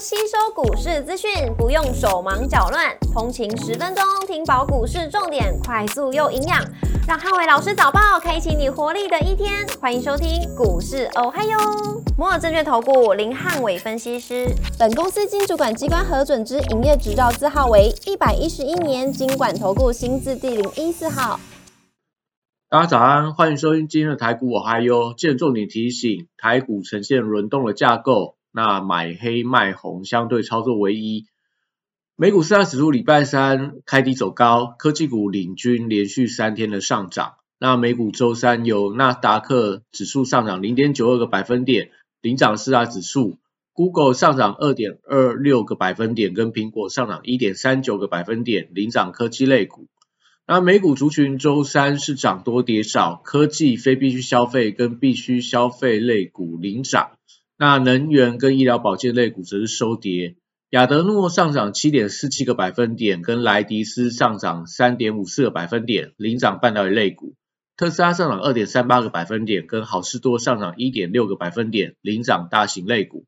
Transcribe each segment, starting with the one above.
吸收股市资讯，不用手忙脚乱，通勤十分钟听饱股市重点，快速又营养，让汉伟老师早报开启你活力的一天。欢迎收听股市哦嗨哟，摩尔证券投顾林汉伟分析师，本公司经主管机关核准之营业执照字号为一百一十一年经管投顾新字第零一四号。大家早安，欢迎收听今天的台股我嗨哟。见重点提醒，台股呈现轮动的架构，那买黑卖红相对操作为一。美股四大指数礼拜三开低走高，科技股领军连续三天的上涨。那美股周三有纳斯达克指数上涨零点九二个百分点，领涨四大指数；Google 上涨二点二六个百分点，跟苹果上涨一点三九个百分点，领涨科技类股。那美股族群周三是涨多跌少，科技、非必需消费跟必需消费类股领涨，那能源跟医疗保健类股则是收跌。亚德诺上涨七点四七个百分点，跟莱迪斯上涨三点五四个百分点，领涨半导体类股。特斯拉上涨二点三八个百分点，跟好事多上涨一点六个百分点，领涨大型类股。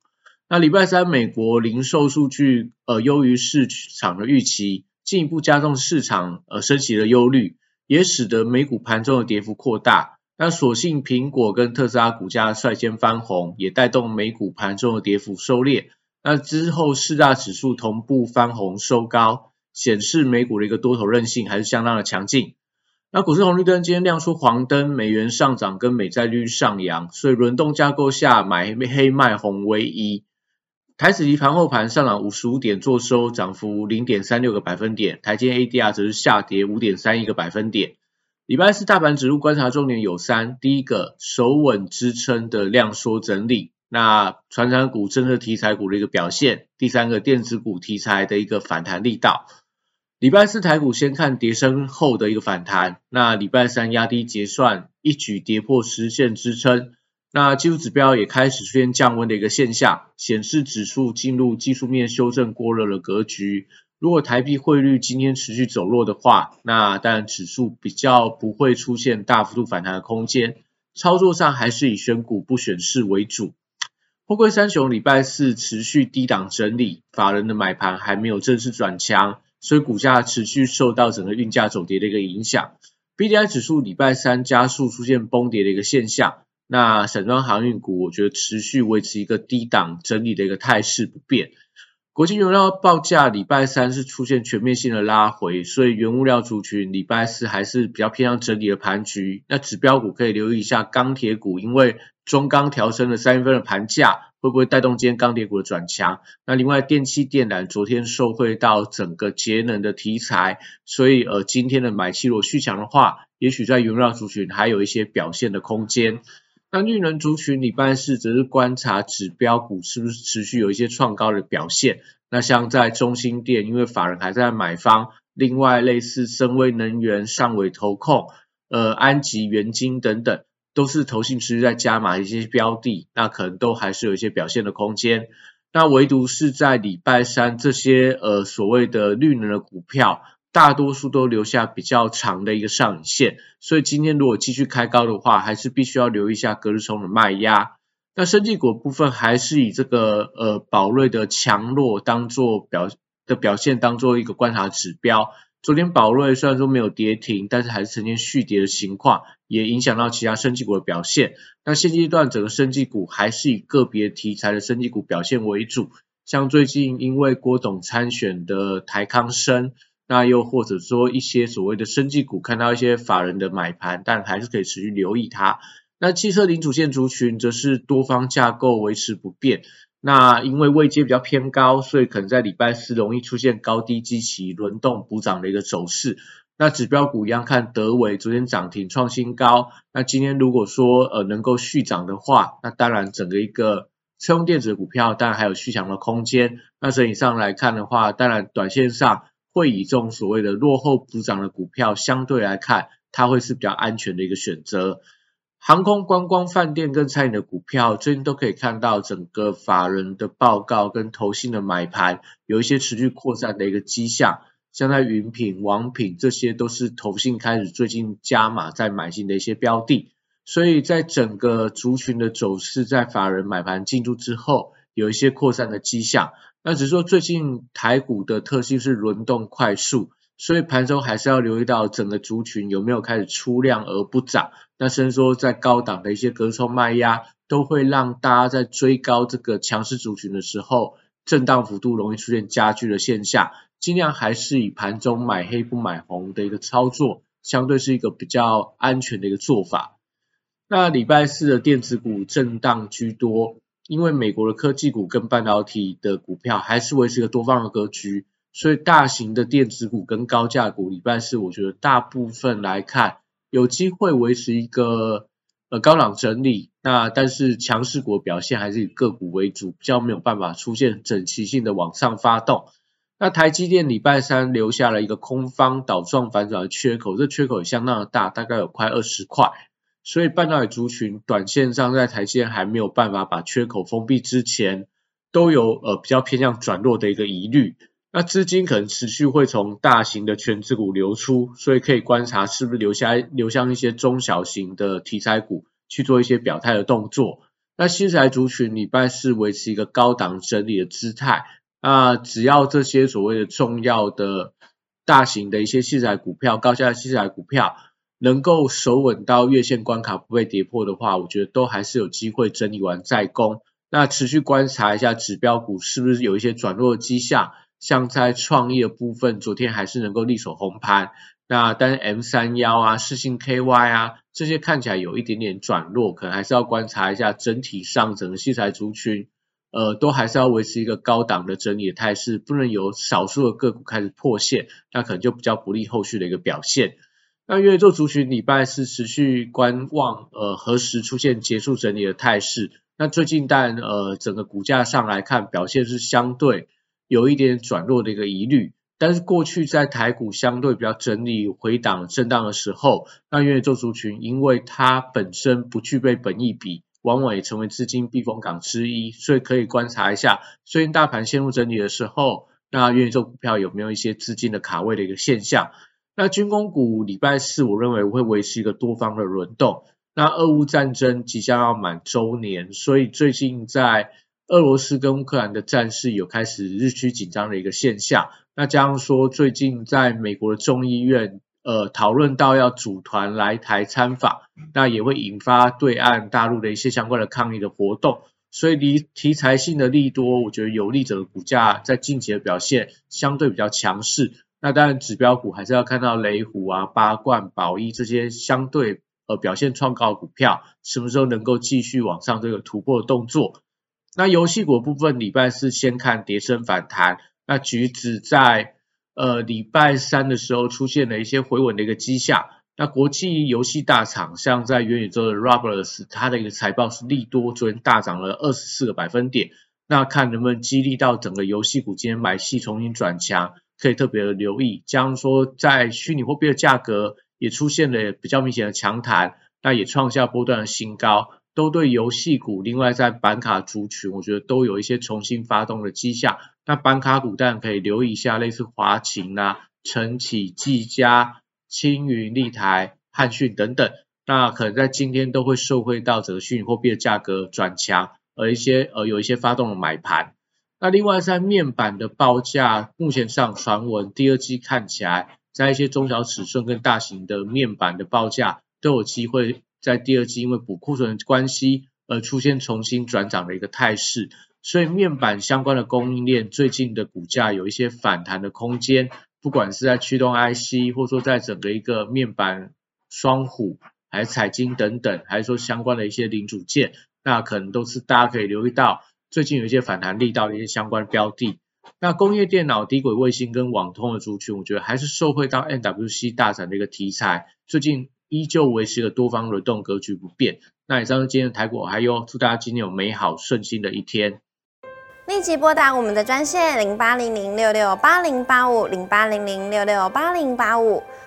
那礼拜三美国零售数据呃优于市场的预期。进一步加重市场呃升息的忧虑，也使得美股盘中的跌幅扩大。那所幸苹果跟特斯拉股价率先翻红，也带动美股盘中的跌幅收敛。那之后四大指数同步翻红收高，显示美股的一个多头韧性还是相当的强劲。那股市红绿灯今天亮出黄灯，美元上涨跟美债率上扬，所以轮动架构下买黑卖红为一。台指期盘后盘上涨五十五点，做收涨幅零点三六个百分点。台积 ADR 则是下跌五点三一个百分点。礼拜四大盘指数观察重点有三：第一个，守稳支撑的量缩整理；那传产股、政策题材股的一个表现；第三个，电子股题材的一个反弹力道。礼拜四台股先看跌升后的一个反弹，那礼拜三压低结算，一举跌破实线支撑。那技术指标也开始出现降温的一个现象，显示指数进入技术面修正过热的格局。如果台币汇率今天持续走弱的话，那当然指数比较不会出现大幅度反弹的空间。操作上还是以选股不选市为主。货柜三雄礼拜四持续低档整理，法人的买盘还没有正式转强，所以股价持续受到整个运价走跌的一个影响。B D I 指数礼拜三加速出现崩跌的一个现象。那散装航运股，我觉得持续维持一个低档整理的一个态势不变。国际原料报价礼拜三是出现全面性的拉回，所以原物料族群礼拜四还是比较偏向整理的盘局。那指标股可以留意一下钢铁股，因为中钢调升了三月份的盘价，会不会带动今天钢铁股的转强？那另外电气电缆昨天受惠到整个节能的题材，所以呃今天的买气如果续强的话，也许在原料族群还有一些表现的空间。那绿能族群礼拜四则是观察指标股是不是持续有一些创高的表现。那像在中心店，因为法人还在买方，另外类似深威能源、上尾投控、呃安吉元晶等等，都是投信持续在加码一些标的，那可能都还是有一些表现的空间。那唯独是在礼拜三这些呃所谓的绿能的股票。大多数都留下比较长的一个上影线，所以今天如果继续开高的话，还是必须要留意一下隔日冲的卖压。那生技股部分还是以这个呃宝瑞的强弱当做表的表现当做一个观察指标。昨天宝瑞虽然说没有跌停，但是还是呈现续跌的情况，也影响到其他生技股的表现。那现阶段整个生技股还是以个别题材的生技股表现为主，像最近因为郭董参选的台康生。那又或者说一些所谓的生技股，看到一些法人的买盘，但还是可以持续留意它。那汽车零组件族群则是多方架构维持不变。那因为位阶比较偏高，所以可能在礼拜四容易出现高低基期轮动补涨的一个走势。那指标股一样看德伟昨天涨停创新高，那今天如果说呃能够续涨的话，那当然整个一个车用电子股票当然还有续强的空间。那整体上来看的话，当然短线上。会以这种所谓的落后补涨的股票，相对来看，它会是比较安全的一个选择。航空、观光、饭店跟餐饮的股票，最近都可以看到整个法人的报告跟投信的买盘，有一些持续扩散的一个迹象。像在云品、王品，这些都是投信开始最近加码在买进的一些标的。所以在整个族群的走势，在法人买盘进驻之后，有一些扩散的迹象。那只是说最近台股的特性是轮动快速，所以盘中还是要留意到整个族群有没有开始出量而不涨。那甚至说在高档的一些隔冲卖压，都会让大家在追高这个强势族群的时候，震荡幅度容易出现加剧的现象。尽量还是以盘中买黑不买红的一个操作，相对是一个比较安全的一个做法。那礼拜四的电子股震荡居多。因为美国的科技股跟半导体的股票还是维持一个多方的格局，所以大型的电子股跟高价股礼拜四我觉得大部分来看有机会维持一个呃高档整理，那但是强势股表现还是以个股为主，比较没有办法出现整齐性的往上发动。那台积电礼拜三留下了一个空方倒状反转的缺口，这缺口也相当的大，大概有快二十块。所以半导体族群短线上在台积电还没有办法把缺口封闭之前，都有呃比较偏向转弱的一个疑虑。那资金可能持续会从大型的全资股流出，所以可以观察是不是留下流向一些中小型的题材股去做一些表态的动作。那新材族群礼拜四维持一个高档整理的姿态，那只要这些所谓的重要的大型的一些器材股票、高价器材股票。能够守稳到月线关卡不被跌破的话，我觉得都还是有机会整理完再攻。那持续观察一下指标股是不是有一些转弱的迹象，像在创业部分，昨天还是能够力守红盘。那但 M 三幺啊、世信 KY 啊这些看起来有一点点转弱，可能还是要观察一下整体上整个器材族群，呃，都还是要维持一个高档的整理的态势，不能有少数的个股开始破线，那可能就比较不利后续的一个表现。那月做族群礼拜是持续观望，呃，何时出现结束整理的态势？那最近但呃整个股价上来看，表现是相对有一点转弱的一个疑虑。但是过去在台股相对比较整理回档震荡的时候，那月做族群因为它本身不具备本益比，往往也成为资金避风港之一，所以可以观察一下，最近大盘陷入整理的时候，那月做股票有没有一些资金的卡位的一个现象？那军工股礼拜四，我认为会维持一个多方的轮动。那俄乌战争即将要满周年，所以最近在俄罗斯跟乌克兰的战事有开始日趋紧张的一个现象。那加上说，最近在美国的众议院，呃，讨论到要组团来台参访，那也会引发对岸大陆的一些相关的抗议的活动。所以离题材性的利多，我觉得有利者的股价在近期的表现相对比较强势。那当然，指标股还是要看到雷虎啊、八冠、宝一这些相对呃表现创高股票，什么时候能够继续往上这个突破的动作。那游戏股部分，礼拜四先看跌升反弹。那橘子在呃礼拜三的时候出现了一些回稳的一个迹象。那国际游戏大厂像在元宇宙的 Roblox，它的一个财报是利多，昨天大涨了二十四个百分点。那看能不能激励到整个游戏股今天买气重新转强。可以特别的留意，将说在虚拟货币的价格也出现了比较明显的强弹，那也创下波段的新高，都对游戏股，另外在板卡族群，我觉得都有一些重新发动的迹象。那板卡股当然可以留意一下，类似华擎啊、晨起、技嘉、青云、立台、汉讯等等，那可能在今天都会受惠到整个虚拟货币的价格转强，而一些呃有一些发动的买盘。那另外在面板的报价，目前上传闻第二季看起来，在一些中小尺寸跟大型的面板的报价都有机会在第二季因为补库存的关系而出现重新转涨的一个态势，所以面板相关的供应链最近的股价有一些反弹的空间，不管是在驱动 IC，或者说在整个一个面板双虎，还是彩晶等等，还是说相关的一些零组件，那可能都是大家可以留意到。最近有一些反弹力道的一些相关标的，那工业电脑、低轨卫星跟网通的族群，我觉得还是受惠到 NWC 大涨的一个题材，最近依旧维持了多方轮动格局不变。那以上是今天的台股，还有祝大家今天有美好顺心的一天。立即拨打我们的专线零八零零六六八零八五零八零零六六八零八五。